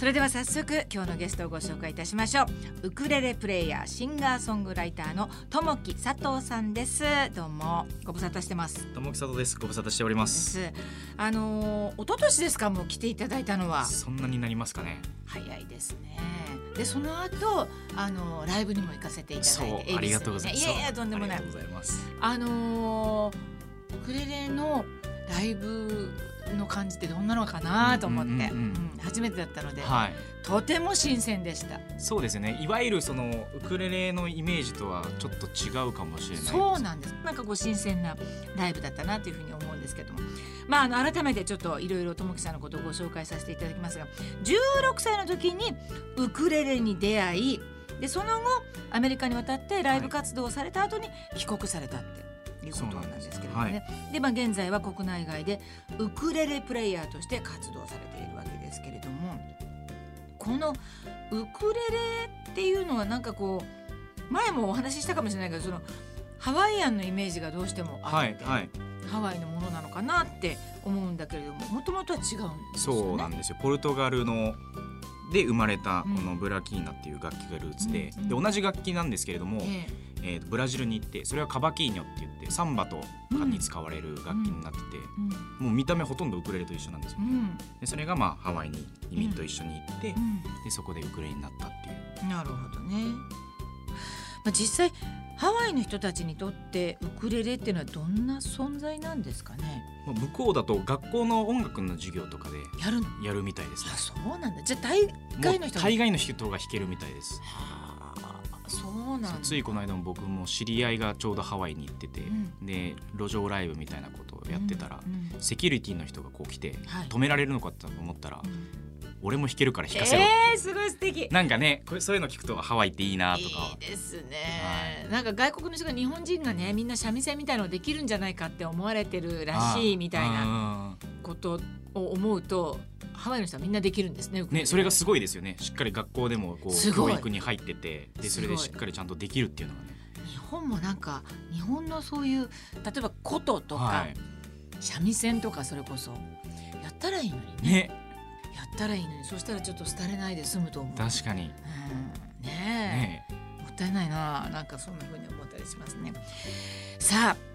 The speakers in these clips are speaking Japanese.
それでは早速今日のゲストをご紹介いたしましょう。ウクレレプレイヤーシンガーソングライターの友木佐藤さんです。どうも。ご無沙汰してます。友木佐藤です。ご無沙汰しておりまです。あのー、一昨年ですか？もう来ていただいたのは。そんなになりますかね。早いですね。でその後あのーライブにも行かせていただそういてありがとうございます。いやいやとんでもない。ありがとうございます。あのーウクレレのライブの感じってどんなのかなと思って、うんうんうんうん。初めてだったので、はい。とても新鮮でした。そうですね。いわゆるそのウクレレのイメージとはちょっと違うかもしれないそうなんです。なんかこう新鮮なライブだったなというふうに思うんですけども。まああの改めてちょっといろいろ友樹さんのことをご紹介させていただきますが16歳の時にウクレレに出会いでその後アメリカに渡ってライブ活動をされた後に帰国されたって。いうことなんですけれどもね。で、まあ、現在は国内外でウクレレプレイヤーとして活動されているわけですけれどもこのウクレレっていうのはなんかこう前もお話ししたかもしれないけどそのハワイアンのイメージがどうしてもあって、はいはい。ハワイのものなのかなって思うんだけれどももともとは違うんですよね。そうなんですよ。ポルトガルので生まれたうん。このブラキーナっていう楽器がルーツで,、うんうん。で同じ楽器なんですけれども、ええーとブラジルに行ってそれはカバキーニョって言ってサンバとかに使われる楽器になってて、えもう見た目ほとんどウクレレと一緒なんですよ。うん。うんでそれがまあハワイに移民と一緒に行って、うでそこでウクレレになったっていう。んなるほどね。まあ、実際ハワイの人たちにとってウクレレっていうのはどんな存在なんですかね？まあ向こうだと学校の音楽の授業とかでやるの？やるみたいですね。あそうなんだ。じゃあ大概の人大概の人が弾けるみたいです。はあついこの間も僕も知り合いがちょうどハワイに行ってて、うん。で路上ライブみたいなことをやってたら、うん。うんセキュリティの人がこう来て、はい。止められるのかと思ったら、うん。俺も弾けるから弾かせろ、えー、すごい素敵。なんかねこれそういうの聞くとハワイっていいなとか。いいですね、なんか外国の人が日本人がねみんな三味線みたいのできるんじゃないかって思われてるらしいみたいな。なことを思うとハワイの人はみんなできるんですねねそれがすごいですよね。しっかり学校でもこう教育に入っててでそれでしっかりちゃんとできるっていうのがね。日本もなんか日本のそういう例えば琴とか、はい。三味線とかそれこそやったらいいのにね。ね。やったらいいのにそしたらちょっと廃れないで済むと思う。確かに。うん。ねえ。ねもったいないななんかそんな風に思ったりしますね。さあ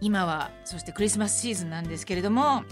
今はそしてクリスマスシーズンなんですけれども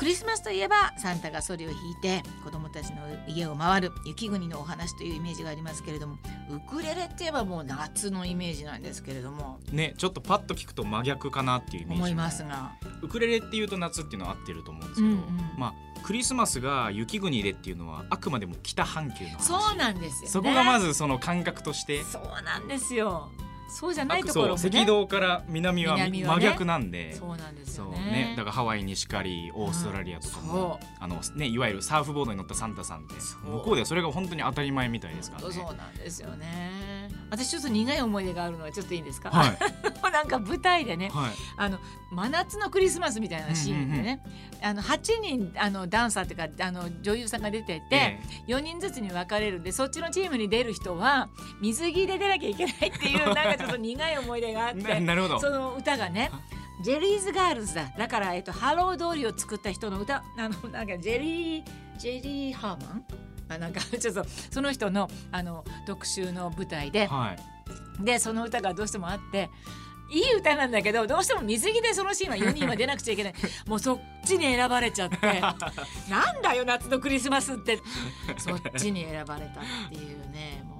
クリスマスといえばサンタがソリを引いて子供たちの家を回る雪国のお話というイメージがありますけれどもウクレレって言えばもう夏のイメージなんですけれどもねちょっとパッと聞くと真逆かなっていうイメージ思いますがウクレレっていうと夏っていうのは合ってると思うんですけど、うんうん。まあクリスマスが雪国でっていうのはあくまでも北半球の話。そうなんですよ、ね、そこがまずその感覚として、そうなんですよそうじゃないところもね。赤道から南はね。真逆なんで。そうなんですよね。ね。だからハワイにしかりオーストラリアとかも、あのねいわゆるサーフボードに乗ったサンタさんって向こうではそれが本当に当たり前みたいですからね。そうなんですよね。私ちょっと苦い思い出があるのはちょっといいですか、はい。なんか舞台でねはい。あの真夏のクリスマスみたいなシーンでね、あの8人あのダンサーっていうかあの女優さんが出てて、え4人ずつに分かれるんでそっちのチームに出る人は水着で出なきゃいけないっていうなんかちょっと苦い思い出があっえてななるほど。その歌がね Jerry's Girls だ。だから、えっと、 Hello, Dolly!を作った人の歌あのなんかジェリージェリーハーマン？あなんか ちょっとその人のあの特集の舞台で。はい。でその歌がどうしてもあっていい歌なんだけどどうしても水着でそのシーンは4人は出なくちゃいけない。もうそっちに選ばれちゃってなんだよ夏のクリスマスって。そっちに選ばれたっていうねもう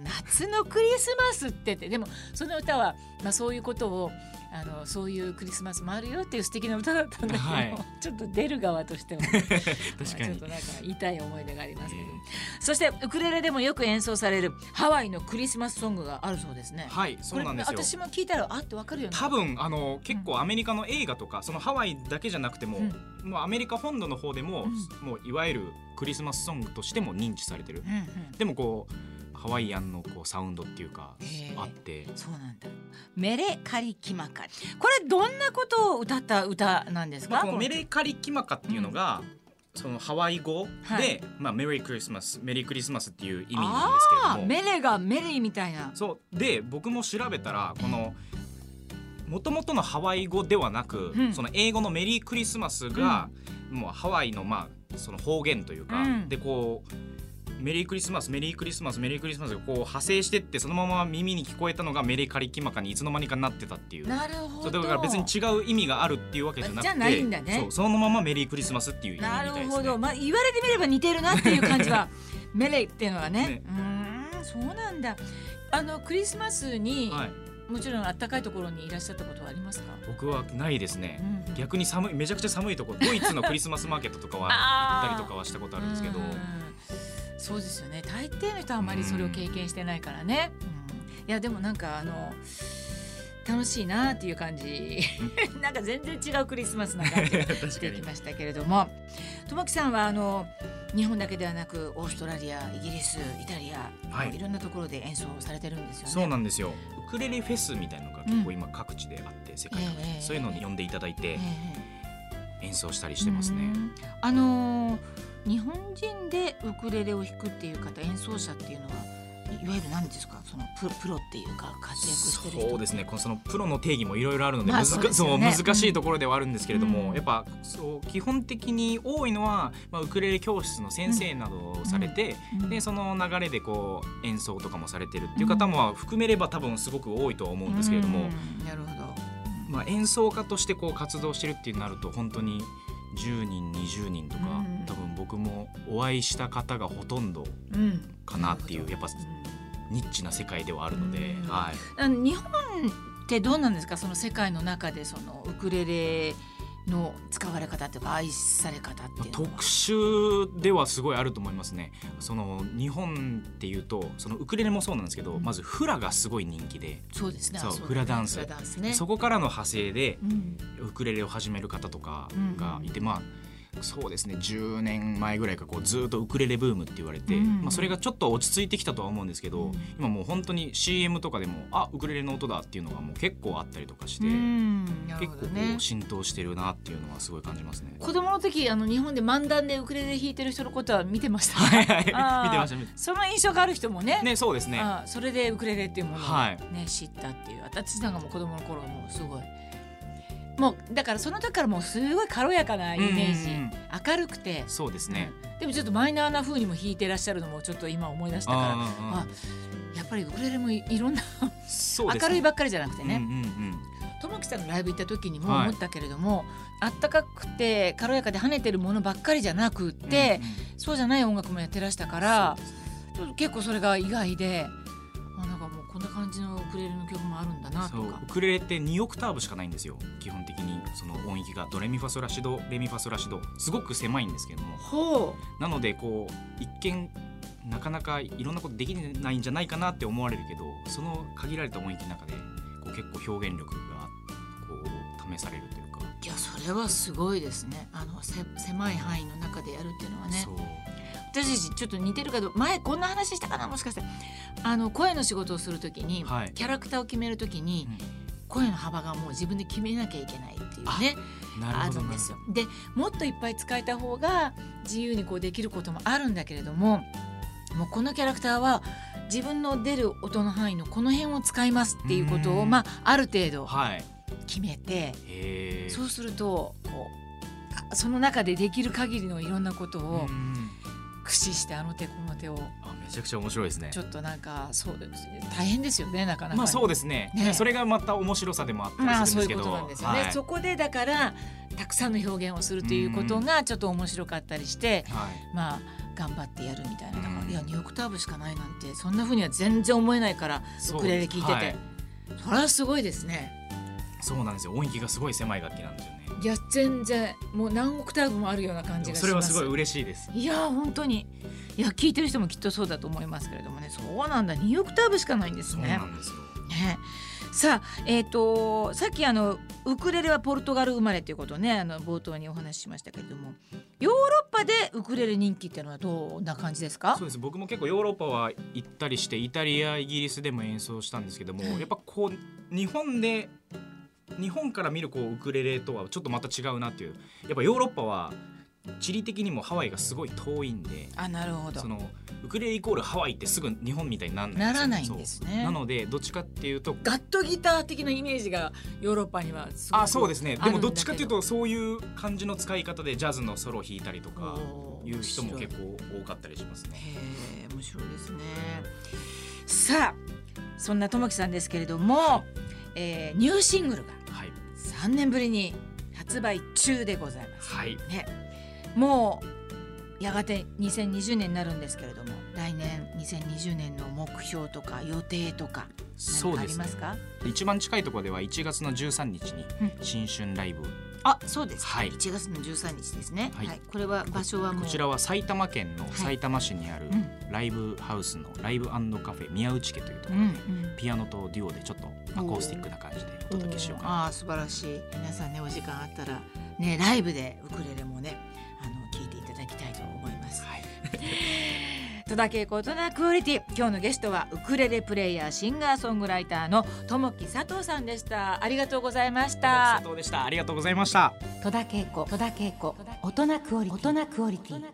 夏のクリスマスってってでもその歌は、まあ、そういうことをあのそういうクリスマスもあるよっていう素敵な歌だったんだけど、はい。ちょっと出る側としても 確かまあちょっにとなんか痛い思い出がありますけど、えそしてウクレレでもよく演奏されるハワイのクリスマスソングがあるそうですね。はいそうなんですよ。私も聞いたらあってわかるよね。多分あの結構アメリカの映画とかそのハワイだけじゃなくても、うん。もうアメリカ本土の方でも、もういわゆるクリスマスソングとしても認知されてる。うんうん。でもこうハワイアンのこうサウンドっていうかあって。そうなんだ。メレカリキマカリ。これどんなことを歌った歌なんですか？まあ、このメレカリキマカっていうのが、そのハワイ語で、はい。まあ、メリークリスマスメリークリスマスっていう意味なんですけれああども。メレがメリーみたいな。そう。で僕も調べたらこのもともとのハワイ語ではなく、うん。その英語のメリークリスマスが、もうハワイのまあその方言というか、うん。でこうメリークリスマスメリークリスマスメリークリスマスがこう派生してってそのまま耳に聞こえたのがメリカリキマカにいつの間にかなってたっていう。なるほど。だから別に違う意味があるっていうわけじゃなくてじゃないんだね。そうそのままメリークリスマスっていう意味みたないるですね。ほど、まあ、言われてみれば似てるなっていう感じは メレイっていうのはね。ね。うーんそうなんだ。あのクリスマスに、はい、もちろん暖かいところにいらっしゃったことはありますか、僕はないですね、うんうん。逆に寒いめちゃくちゃ寒いところ。ドイツのクリスマスマーケットとかは行ったりとかはしたことあるんですけど。うんそうですよね。大抵の人はあまりそれを経験してないからね、うん。いやでもなんかあの楽しいなっていう感じ。なんか全然違うクリスマスな感じが してきましたけれども。友樹さんはあの日本だけではなくオーストラリアイギリスイタリア、はい。い、ろんなところで演奏されてるんですよね。そうなんですよ。ウクレレフェスみたいなのが結構今各地であって、世界各地。で、ええそういうのに呼んでいただいてええ演奏したりしてますね、うん。あのー日本人でウクレレを弾くっていう方演奏者っていうのはいいわゆる何ですか？そのプロプロっていうか活躍してる人。そうですね。このそのプロの定義もいろいろあるので,、まあ難そうでね。そう難しいところではあるんですけれども、うん。やっぱそう基本的に多いのは、まあ、ウクレレ教室の先生などをされて、うん。でその流れでこう演奏とかもされてるっていう方も含めれば多分すごく多いとは思うんですけれども、うん。なるほど。まあ、演奏家としてこう活動してるってなると本当に10人20人とか、うん。多分僕もお会いした方がほとんどうんかなっていうやっぱニッチな世界ではあるので、うん。はい、日本ってどうなんですか？その世界の中でそのウクレレの使われ方というか愛され方っていう特殊ではすごいあると思いますね。その日本っていうとそのウクレレもそうなんですけど、うん。まずフラがすごい人気で、そうですね。フラダンス。ね。そこからの派生でうん。ウクレレを始める方とかがいて、まあそうですね10年前ぐらいからこうずっとウクレレブームって言われて、うん。まあ、それがちょっと落ち着いてきたとは思うんですけど、うん。今もう本当に CM とかでもあウクレレの音だっていうのがもう結構あったりとかして、うん。なる結構こう浸透してるなっていうのはすごい感じますね。子供の時あの日本で漫談でウクレレ弾いてる人のことは見てました？はいはい。見てましたその印象がある人もね。ねそうですね。あそれでウクレレっていうものを、ねはい。知ったっていう。私なんかもう子供の頃もうすごいもうだからその時からもうすごい軽やかなイメージ、うんうんうん。明るくて、そうですね。うん。でもちょっとマイナーな風にも弾いてらっしゃるのもちょっと今思い出したから。ああやっぱりウクレレもいいろんな明るいばっかりじゃなくてね。うんうんうん。友樹さんのライブ行った時にもはい。思ったけれども、あったかくて軽やかで跳ねてるものばっかりじゃなくって、そうじゃない音楽もやってらしたからね。結構それが意外でこんな感じのウクレレの曲もあるんだなとか。ウクレレって2オクターブしかないんですよ。基本的にその音域がドレミファソラシドレミファソラシド。すごく狭いんですけども。ほなのでこう一見なかなかいろんなことできないんじゃないかなって思われるけどその限られた音域の中でこう結構表現力がこう試されるというか、ういやそれはすごいですね。あのせ狭い範囲の中でやるっていうのはね。私たちちょっと似てるかどう前こんな話したかな？もしかしてあの声の仕事をするときに、はい。キャラクターを決めるときに、うん。声の幅がもう自分で決めなきゃいけないっていうねあなるんですよ。でもっといっぱい使えた方が自由にこうできることもあるんだけれどももうこのキャラクターは自分の出る音の範囲のこの辺を使いますっていうことをうん。まあある程度はい。決めてへえ。そうするとこうあその中でできる限りのいろんなことをうん駆使してあの手この手を。あめちゃくちゃ面白いですね。ちょっとなんかそう大変ですよねなかなか。まあそうですね。ね。それがまた面白さでもあったまありするそうんいうですけど。ことなんですよね、はい。そこでだからたくさんの表現をするということがちょっと面白かったりして、はい。まあ頑張ってやるみたいな。だから、うん。いや2オクターブしかないなんてそんなふうには全然思えないからそうウクレレ聞いてて、はい。それはすごいですねそうなんですよ。音域がすごい狭い楽器なんですよね。いや全然もう何オクターブもあるような感じがします。それはすごい嬉しいです。いや本当に。いや聞いてる人もきっとそうだと思いますけれどもね。そうなんだ。2オクターブしかないんですそうねなんですよ。ね。さあえっ、とさっきあのウクレレはポルトガル生まれということをねあの冒頭にお話ししましたけれども。ヨーロッパでウクレレ人気っていうのはどんな感じですか？そうです。僕も結構ヨーロッパは行ったりしてイタリアイギリスでも演奏したんですけども、はい。やっぱこう日本で日本から見るこうウクレレとはちょっとまた違うなっていう。やっぱヨーロッパは地理的にもハワイがすごい遠いんであなるほど。そのウクレレイコールハワイってすぐ日本みたいになんないならないんですね。なのでどっちかっていうとガットギター的なイメージがヨーロッパにはすごくあそうですね。でもどっちかっていうとそういう感じの使い方でジャズのソロを弾いたりとかいう人も結構多かったりしますね。へえ面白いですね。さあそんなともきさんですけれども、えーニューシングルがはい、3年ぶりに発売中でございます。はい、ね。もうやがて2020年になるんですけれども来年2020年の目標とか予定とか何かあそうですねります。か一番近いところでは1月の13日にうん。新春ライブ、あそうです、はい。1月の13日ですね、ははい。いこれは場所はもう。こちらは埼玉県のい。埼玉市にあるうんライブハウスのライブカフェ宮内家というところ。で、ピアノとデュオでちょっとアコースティックな感じでお届けしようかなああ素晴らしい。皆さんねお時間あったらねライブでウクレレもねあの聞いていただきたいと思います。はい、戸田恵子大人クオリティ。今日のゲストはウクレレプレイヤーシンガーソングライターの友木佐藤さんでした。ありがとうございました。佐藤でした。ありがとうございました。戸田恵子戸田恵子大人クオリティ大人クオリティ